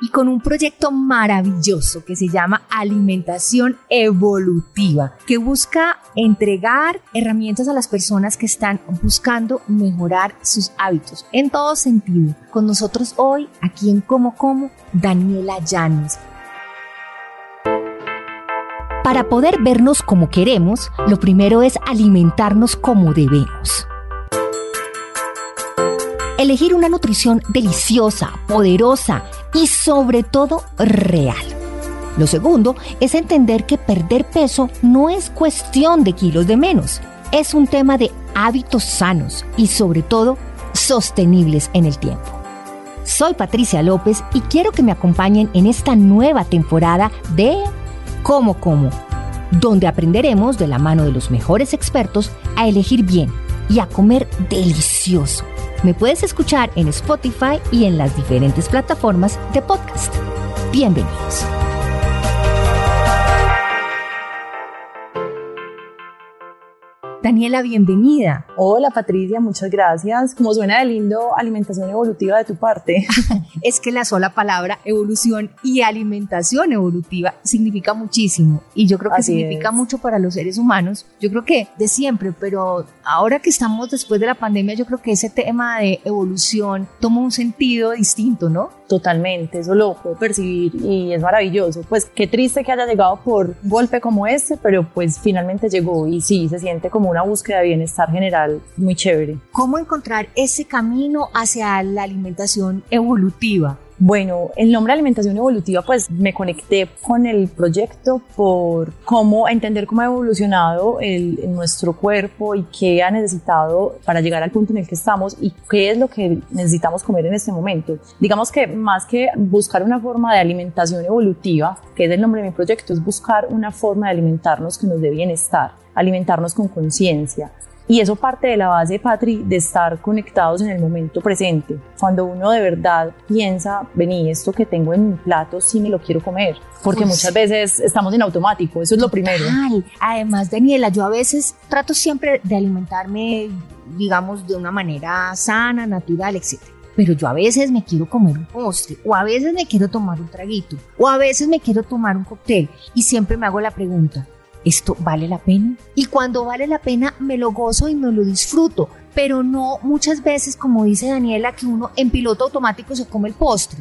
y con un proyecto maravilloso que se llama Alimentación Evolutiva, que busca entregar herramientas a las personas que están buscando mejorar sus hábitos en todo sentido. Con nosotros hoy, aquí en Como Como, Daniela Llanes. Para poder vernos como queremos, lo primero es alimentarnos como debemos. Elegir una nutrición deliciosa, poderosa y sobre todo real. Lo segundo es entender que perder peso no es cuestión de kilos de menos, es un tema de hábitos sanos y sobre todo sostenibles en el tiempo. Soy Patricia López y quiero que me acompañen en esta nueva temporada de Como Como, donde aprenderemos de la mano de los mejores expertos a elegir bien y a comer delicioso me puedes escuchar en Spotify y en las diferentes plataformas de podcast. Bienvenidos. Daniela, bienvenida. Hola Patricia, muchas gracias. Como suena de lindo, alimentación evolutiva de tu parte. es que la sola palabra evolución y alimentación evolutiva significa muchísimo y yo creo que significa mucho para los seres humanos. Yo creo que de siempre, pero ahora que estamos después de la pandemia, yo creo que ese tema de evolución toma un sentido distinto, ¿no? Totalmente, eso lo puedo percibir y es maravilloso. Pues qué triste que haya llegado por golpe como este, pero pues finalmente llegó y sí, se siente como una búsqueda de bienestar general muy chévere. ¿Cómo encontrar ese camino hacia la alimentación evolutiva? Bueno, el nombre alimentación evolutiva, pues me conecté con el proyecto por cómo entender cómo ha evolucionado el, nuestro cuerpo y qué ha necesitado para llegar al punto en el que estamos y qué es lo que necesitamos comer en este momento. Digamos que más que buscar una forma de alimentación evolutiva, que es el nombre de mi proyecto, es buscar una forma de alimentarnos que nos dé bienestar, alimentarnos con conciencia, y eso parte de la base, Patri, de estar conectados en el momento presente. Cuando uno de verdad piensa, vení, esto que tengo en mi plato, sí me lo quiero comer. Porque muchas veces estamos en automático, eso es lo primero. Además, Daniela, yo a veces trato siempre de alimentarme, digamos, de una manera sana, natural, etc pero yo a veces me quiero comer un postre, o a veces me quiero tomar un traguito, o a veces me quiero tomar un cóctel, y siempre me hago la pregunta, ¿esto vale la pena? Y cuando vale la pena me lo gozo y me lo disfruto, pero no muchas veces, como dice Daniela, que uno en piloto automático se come el postre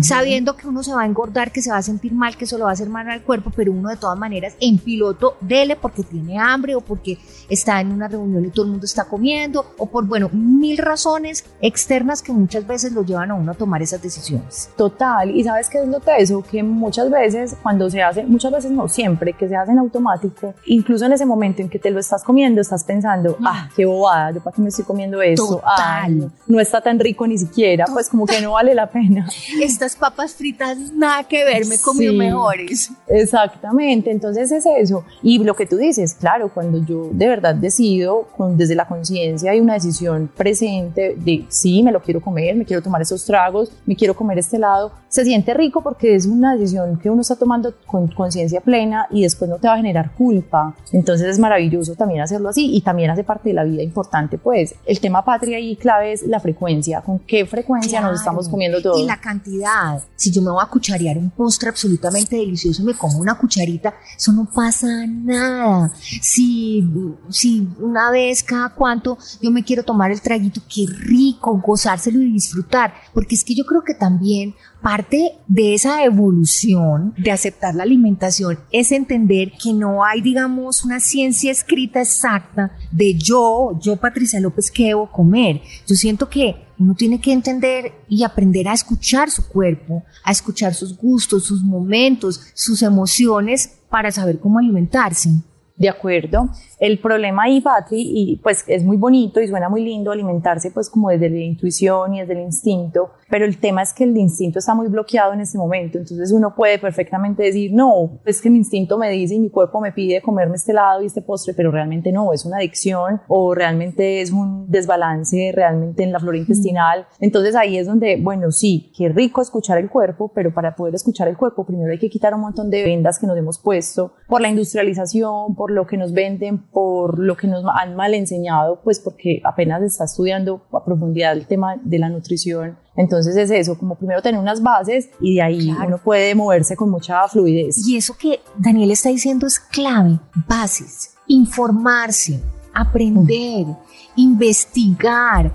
sabiendo que uno se va a engordar, que se va a sentir mal, que eso lo va a hacer mal al cuerpo, pero uno de todas maneras en piloto dele porque tiene hambre o porque está en una reunión y todo el mundo está comiendo o por, bueno, mil razones externas que muchas veces lo llevan a uno a tomar esas decisiones. Total, y sabes qué es lo teso, que muchas veces cuando se hace, muchas veces no siempre, que se hace en automático, incluso en ese momento en que te lo estás comiendo, estás pensando, ah, qué bobada, yo para qué me estoy comiendo eso, Total. no está tan rico ni siquiera, pues como que no vale la pena estas papas fritas nada que ver, me he comido mejores. Exactamente, entonces es eso. Y lo que tú dices, claro, cuando yo de verdad decido con, desde la conciencia hay una decisión presente de sí, me lo quiero comer, me quiero tomar esos tragos, me quiero comer este helado, se siente rico porque es una decisión que uno está tomando con conciencia plena y después no te va a generar culpa. Entonces es maravilloso también hacerlo así y también hace parte de la vida importante, pues el tema patria y clave es la frecuencia, con qué frecuencia nos estamos comiendo todo. Y la cantidad si yo me voy a cucharear un postre absolutamente delicioso y me como una cucharita, eso no pasa nada. Si, si una vez cada cuanto yo me quiero tomar el traguito, qué rico, gozárselo y disfrutar. Porque es que yo creo que también parte de esa evolución de aceptar la alimentación es entender que no hay, digamos, una ciencia escrita exacta de yo, yo Patricia López, qué debo comer. Yo siento que uno tiene que entender y aprender a escuchar su cuerpo, a escuchar sus gustos, sus momentos, sus emociones para saber cómo alimentarse. De acuerdo. El problema ahí, Patri, y pues es muy bonito y suena muy lindo alimentarse pues como desde la intuición y desde el instinto, pero el tema es que el instinto está muy bloqueado en este momento, entonces uno puede perfectamente decir, no, es que mi instinto me dice y mi cuerpo me pide comerme este lado y este postre, pero realmente no, es una adicción o realmente es un desbalance realmente en la flora intestinal. Entonces ahí es donde, bueno, sí, qué rico escuchar el cuerpo, pero para poder escuchar el cuerpo primero hay que quitar un montón de vendas que nos hemos puesto por la industrialización, por lo que nos venden, por lo que nos han mal enseñado, pues porque apenas está estudiando a profundidad el tema de la nutrición. Entonces es eso, como primero tener unas bases y de ahí uno puede moverse con mucha fluidez. Y eso que Daniel está diciendo es clave, bases, informarse, aprender, investigar,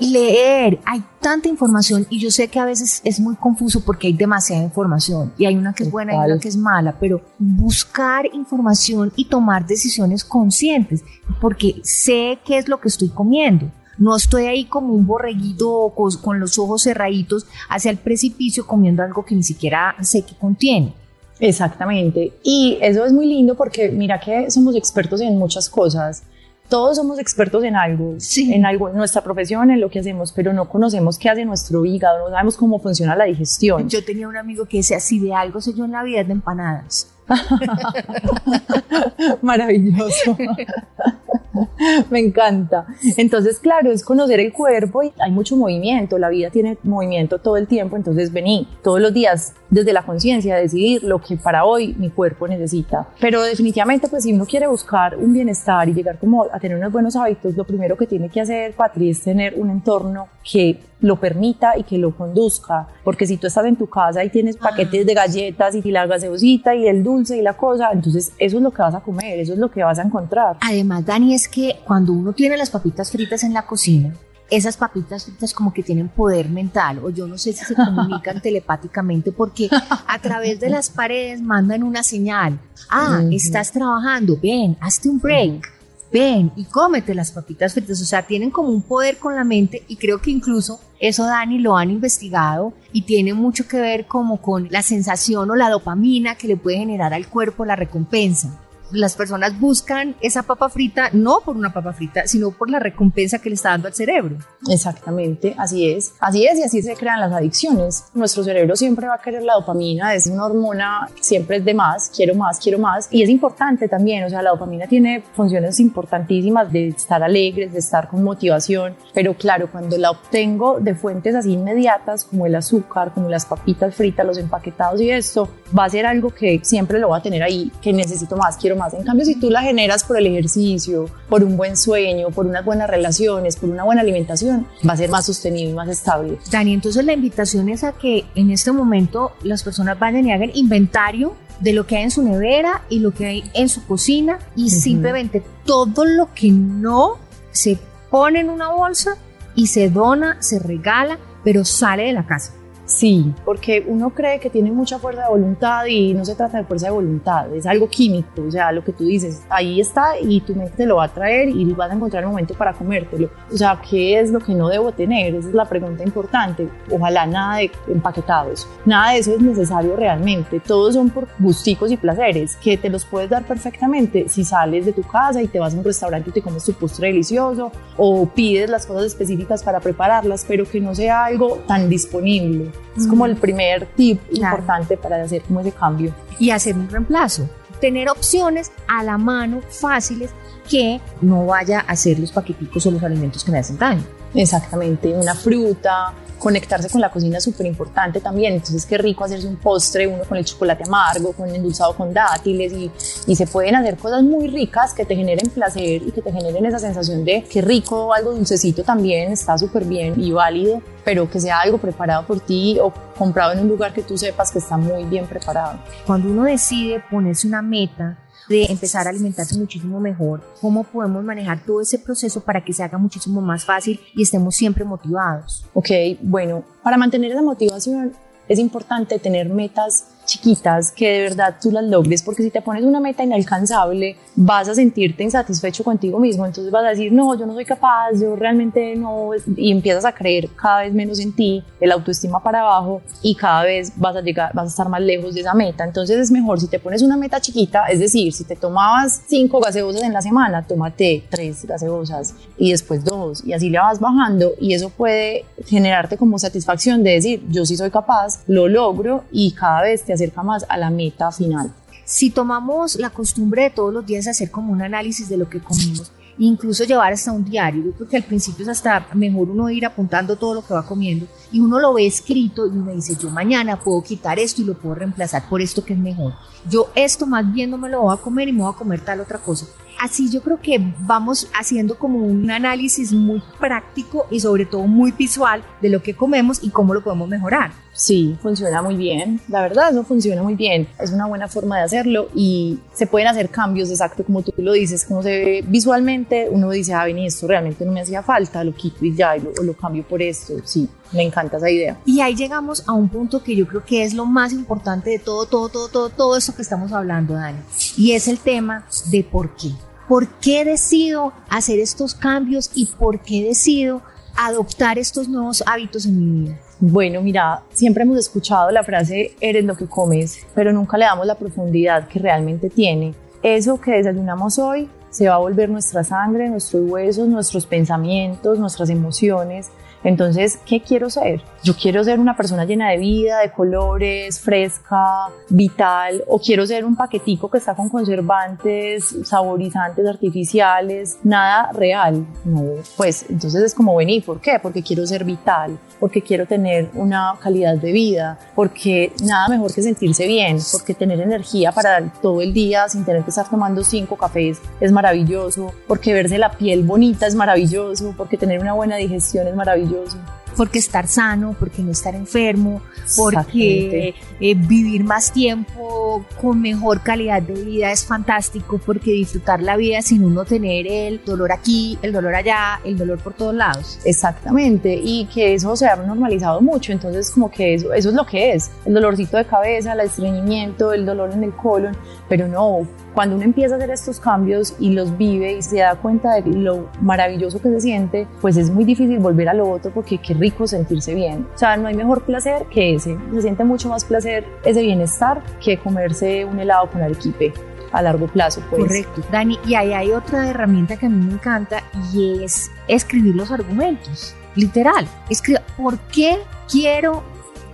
leer, hay tanta información y yo sé que a veces es muy confuso porque hay demasiada información y hay una que es buena y una que es mala, pero buscar información y tomar decisiones conscientes porque sé qué es lo que estoy comiendo. No estoy ahí como un borreguito con los ojos cerraditos hacia el precipicio comiendo algo que ni siquiera sé qué contiene. Exactamente. Y eso es muy lindo porque mira que somos expertos en muchas cosas todos somos expertos en algo, en algo, en nuestra profesión, en lo que hacemos, pero no conocemos qué hace nuestro hígado, no sabemos cómo funciona la digestión. Yo tenía un amigo que decía, si de algo sé yo en la vida es de empanadas. Maravilloso. Me encanta. Entonces, claro, es conocer el cuerpo y hay mucho movimiento, la vida tiene movimiento todo el tiempo, entonces vení todos los días desde la conciencia decidir lo que para hoy mi cuerpo necesita. Pero definitivamente, pues si uno quiere buscar un bienestar y llegar como a tener unos buenos hábitos, lo primero que tiene que hacer, Patri, es tener un entorno que lo permita y que lo conduzca. Porque si tú estás en tu casa y tienes paquetes de galletas y la gaseosita y el dulce y la cosa, entonces eso es lo que vas a comer, eso es lo que vas a encontrar. Además, Dani, es que cuando uno tiene las papitas fritas en la cocina, esas papitas fritas como que tienen poder mental o yo no sé si se comunican telepáticamente porque a través de las paredes mandan una señal. Ah, estás trabajando, ven, hazte un break, ven y cómete las papitas fritas. O sea, tienen como un poder con la mente y creo que incluso eso Dani lo han investigado y tiene mucho que ver como con la sensación o la dopamina que le puede generar al cuerpo la recompensa las personas buscan esa papa frita no por una papa frita, sino por la recompensa que le está dando al cerebro. Exactamente, así es. Así es y así se crean las adicciones. Nuestro cerebro siempre va a querer la dopamina, es una hormona, siempre es de más, quiero más, quiero más. Y es importante también, o sea, la dopamina tiene funciones importantísimas de estar alegres, de estar con motivación, pero claro, cuando la obtengo de fuentes así inmediatas como el azúcar, como las papitas fritas, los empaquetados y esto, va a ser algo que siempre lo va a tener ahí, que necesito más, quiero más. En cambio, si tú la generas por el ejercicio, por un buen sueño, por unas buenas relaciones, por una buena alimentación, va a ser más sostenible y más estable. Dani, entonces la invitación es a que en este momento las personas vayan y hagan inventario de lo que hay en su nevera y lo que hay en su cocina y simplemente todo lo que no se pone en una bolsa y se dona, se regala, pero sale de la casa. Sí, porque uno cree que tiene mucha fuerza de voluntad y no se trata de fuerza de voluntad, es algo químico, o sea, lo que tú dices, ahí está y tu mente te lo va a traer y vas a encontrar el momento para comértelo. O sea, ¿qué es lo que no debo tener? Esa es la pregunta importante. Ojalá nada de empaquetados, nada de eso es necesario realmente, todos son por gusticos y placeres que te los puedes dar perfectamente si sales de tu casa y te vas a un restaurante y te comes tu postre delicioso o pides las cosas específicas para prepararlas, pero que no sea algo tan disponible. Es como el primer tip importante para hacer como ese cambio. Y hacer un reemplazo. Tener opciones a la mano fáciles que no vaya a hacer los paqueticos o los alimentos que me hacen daño. Exactamente, una fruta, conectarse con la cocina es súper importante también. Entonces, qué rico hacerse un postre, uno con el chocolate amargo, con endulzado con dátiles y, y, se pueden hacer cosas muy ricas que te generen placer y que te generen esa sensación de qué rico, algo dulcecito también, está súper bien y válido, pero que sea algo preparado por ti o comprado en un lugar que tú sepas que está muy bien preparado. Cuando uno decide ponerse una meta, de empezar a alimentarse muchísimo mejor, cómo podemos manejar todo ese proceso para que se haga muchísimo más fácil y estemos siempre motivados. Ok, bueno, para mantener esa motivación es importante tener metas chiquitas que de verdad tú las logres, porque si te pones una meta inalcanzable, vas a sentirte insatisfecho contigo mismo, entonces vas a decir, no, yo no soy capaz, yo realmente no, y empiezas a creer cada vez menos en ti, el autoestima para abajo y cada vez vas a llegar, vas a estar más lejos de esa meta. Entonces es mejor si te pones una meta chiquita, es decir, si te tomabas cinco gaseosas en la semana, tómate tres gaseosas y después dos y así le vas bajando y eso puede generarte como satisfacción de decir, yo sí soy capaz, lo logro y cada vez te acerca más a la meta final. Si tomamos la costumbre de todos los días hacer como un análisis de lo que comimos, incluso llevar hasta un diario. Yo creo que al principio es hasta mejor uno ir apuntando todo lo que va comiendo y uno lo ve escrito y uno dice, yo mañana puedo quitar esto y lo puedo reemplazar por esto que es mejor. Yo esto más bien no me lo voy a comer y me voy a comer tal otra cosa. Así yo creo que vamos haciendo como un análisis muy práctico y sobre todo muy visual de lo que comemos y cómo lo podemos mejorar. Sí, funciona muy bien. La verdad, eso funciona muy bien. Es una buena forma de hacerlo y se pueden hacer cambios, exacto como tú lo dices, como se ve visualmente. Uno dice, ah, vení, esto realmente no me hacía falta, lo quito y ya, y lo, lo cambio por esto. Sí, me encanta esa idea. Y ahí llegamos a un punto que yo creo que es lo más importante de todo, todo, todo, todo, todo eso que estamos hablando, Dani. Y es el tema de por qué. ¿Por qué decido hacer estos cambios y por qué decido adoptar estos nuevos hábitos en mi vida? Bueno, mira, siempre hemos escuchado la frase eres lo que comes, pero nunca le damos la profundidad que realmente tiene. Eso que desayunamos hoy se va a volver nuestra sangre, nuestros huesos, nuestros pensamientos, nuestras emociones. Entonces, ¿qué quiero ser? Yo quiero ser una persona llena de vida, de colores, fresca, vital, o quiero ser un paquetico que está con conservantes, saborizantes artificiales, nada real. No, pues entonces es como venir, ¿por qué? Porque quiero ser vital, porque quiero tener una calidad de vida, porque nada mejor que sentirse bien, porque tener energía para todo el día sin tener que estar tomando cinco cafés es maravilloso, porque verse la piel bonita es maravilloso, porque tener una buena digestión es maravilloso porque estar sano, porque no estar enfermo, porque eh, vivir más tiempo con mejor calidad de vida es fantástico, porque disfrutar la vida sin uno tener el dolor aquí, el dolor allá, el dolor por todos lados. Exactamente, y que eso se ha normalizado mucho, entonces como que eso, eso es lo que es, el dolorcito de cabeza, el estreñimiento, el dolor en el colon, pero no, cuando uno empieza a hacer estos cambios y los vive y se da cuenta de lo maravilloso que se siente, pues es muy difícil volver a lo otro porque qué rico sentirse bien. O sea, no hay mejor placer que ese. Se siente mucho más placer ese bienestar que comerse un helado con arequipe a largo plazo. Pues. Correcto. Dani, y ahí hay otra herramienta que a mí me encanta y es escribir los argumentos. Literal. Escriba, ¿por qué quiero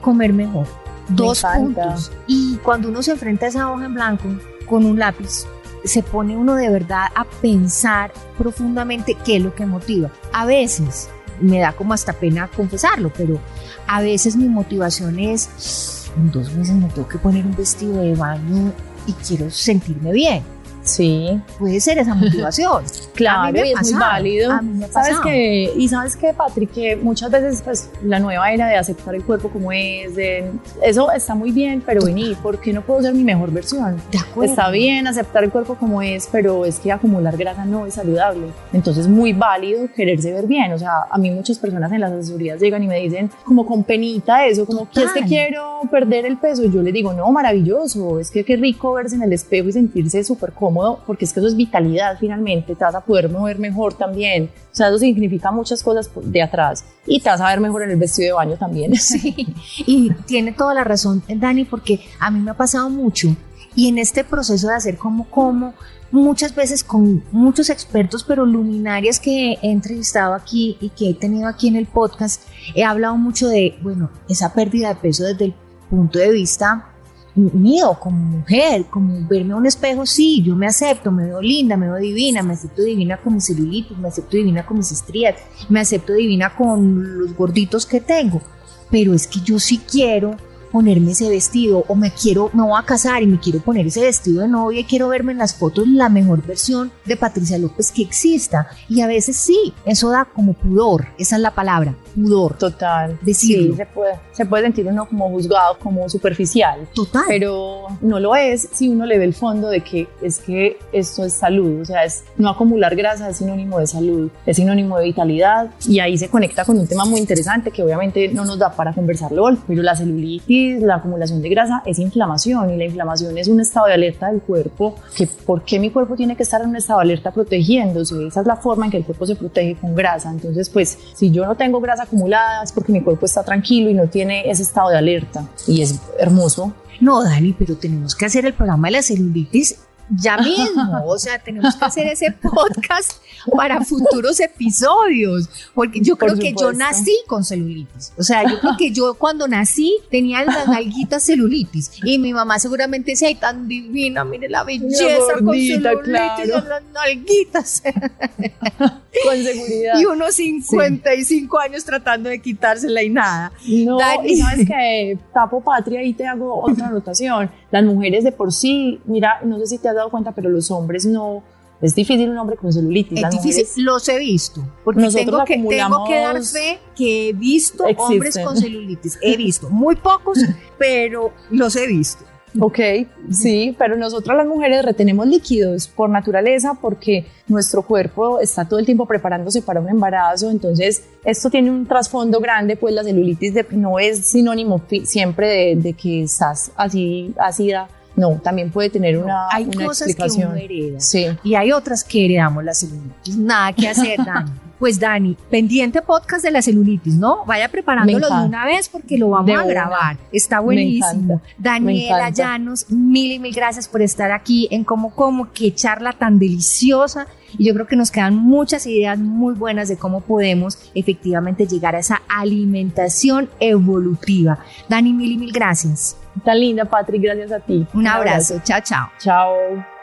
comer mejor? Dos puntos. Y cuando uno se enfrenta a esa hoja en blanco, con un lápiz, se pone uno de verdad a pensar profundamente qué es lo que motiva. A veces, me da como hasta pena confesarlo, pero a veces mi motivación es, en dos meses me tengo que poner un vestido de baño y quiero sentirme bien. Sí. Puede ser esa motivación. claro, y es muy válido. ¿Sabes qué? Y sabes qué, Patrick, que muchas veces pues la nueva era de aceptar el cuerpo como es, de, eso está muy bien, pero vení, ¿por qué no puedo ser mi mejor versión? De acuerdo. Está bien aceptar el cuerpo como es, pero es que acumular grasa no es saludable. Entonces, muy válido quererse ver bien. O sea, a mí muchas personas en las asesorías llegan y me dicen como con penita eso, como que es que quiero perder el peso. Y yo les digo, no, maravilloso, es que qué rico verse en el espejo y sentirse súper cómodo porque es que eso es vitalidad finalmente, te vas a poder mover mejor también. O sea, eso significa muchas cosas de atrás y te vas a ver mejor en el vestido de baño también. Sí, y tiene toda la razón, Dani, porque a mí me ha pasado mucho y en este proceso de hacer como como, muchas veces con muchos expertos, pero luminarias que he entrevistado aquí y que he tenido aquí en el podcast, he hablado mucho de, bueno, esa pérdida de peso desde el punto de vista mío como mujer, como verme a un espejo, sí, yo me acepto, me veo linda, me veo divina, me acepto divina con mis celulitis, me acepto divina con mis estrías, me acepto divina con los gorditos que tengo, pero es que yo sí quiero ponerme ese vestido o me quiero, me voy a casar y me quiero poner ese vestido de novia y quiero verme en las fotos la mejor versión de Patricia López que exista. Y a veces sí, eso da como pudor, esa es la palabra, pudor. Total. Decirlo. Sí, se puede, se puede sentir uno como juzgado, como superficial. Total. Pero no lo es si uno le ve el fondo de que es que esto es salud, o sea, es no acumular grasa es sinónimo de salud, es sinónimo de vitalidad y ahí se conecta con un tema muy interesante que obviamente no nos da para conversarlo hoy, pero la celulitis la acumulación de grasa es inflamación y la inflamación es un estado de alerta del cuerpo, que por qué mi cuerpo tiene que estar en un estado de alerta protegiéndose, esa es la forma en que el cuerpo se protege con grasa, entonces pues si yo no tengo grasa acumulada es porque mi cuerpo está tranquilo y no tiene ese estado de alerta. Y es hermoso. No, Dani, pero tenemos que hacer el programa de la celulitis ya mismo. O sea, tenemos que hacer ese podcast para futuros episodios. Porque yo creo que yo nací con celulitis. O sea, yo creo que yo cuando nací tenía las nalguitas celulitis. Y mi mamá seguramente decía, ay, tan divina, mire la belleza con celulitis claro. las nalguitas. con seguridad. Y unos 55 años tratando de quitársela y nada. No, y sabes que tapo patria y te hago otra anotación. Las mujeres de por sí, mira, no sé si te has dado cuenta, pero los hombres no. Es difícil un hombre con celulitis. Es difícil, los he visto. Porque tengo que, tengo que dar fe que he visto hombres con celulitis. He visto, muy pocos, pero los he visto. Ok, sí, pero nosotras las mujeres retenemos líquidos por naturaleza porque nuestro cuerpo está todo el tiempo preparándose para un embarazo, entonces esto tiene un trasfondo grande, pues la celulitis no es sinónimo siempre de, de que estás así ácida no, también puede tener una, hay cosas explicación. que uno hereda sí. y hay otras que heredamos la celulitis. Nada que hacer, Dani. Pues Dani, pendiente podcast de la celulitis, ¿no? Vaya preparándolo de una vez porque lo vamos a grabar. Está buenísimo. Daniela Llanos, mil y mil gracias por estar aquí en Como Como, qué charla tan deliciosa. Y yo creo que nos quedan muchas ideas muy buenas de cómo podemos efectivamente llegar a esa alimentación evolutiva. Dani, mil y mil gracias. Tan linda, Patrick, gracias a ti. Un, abrazo. abrazo. Chao, chao. Chao.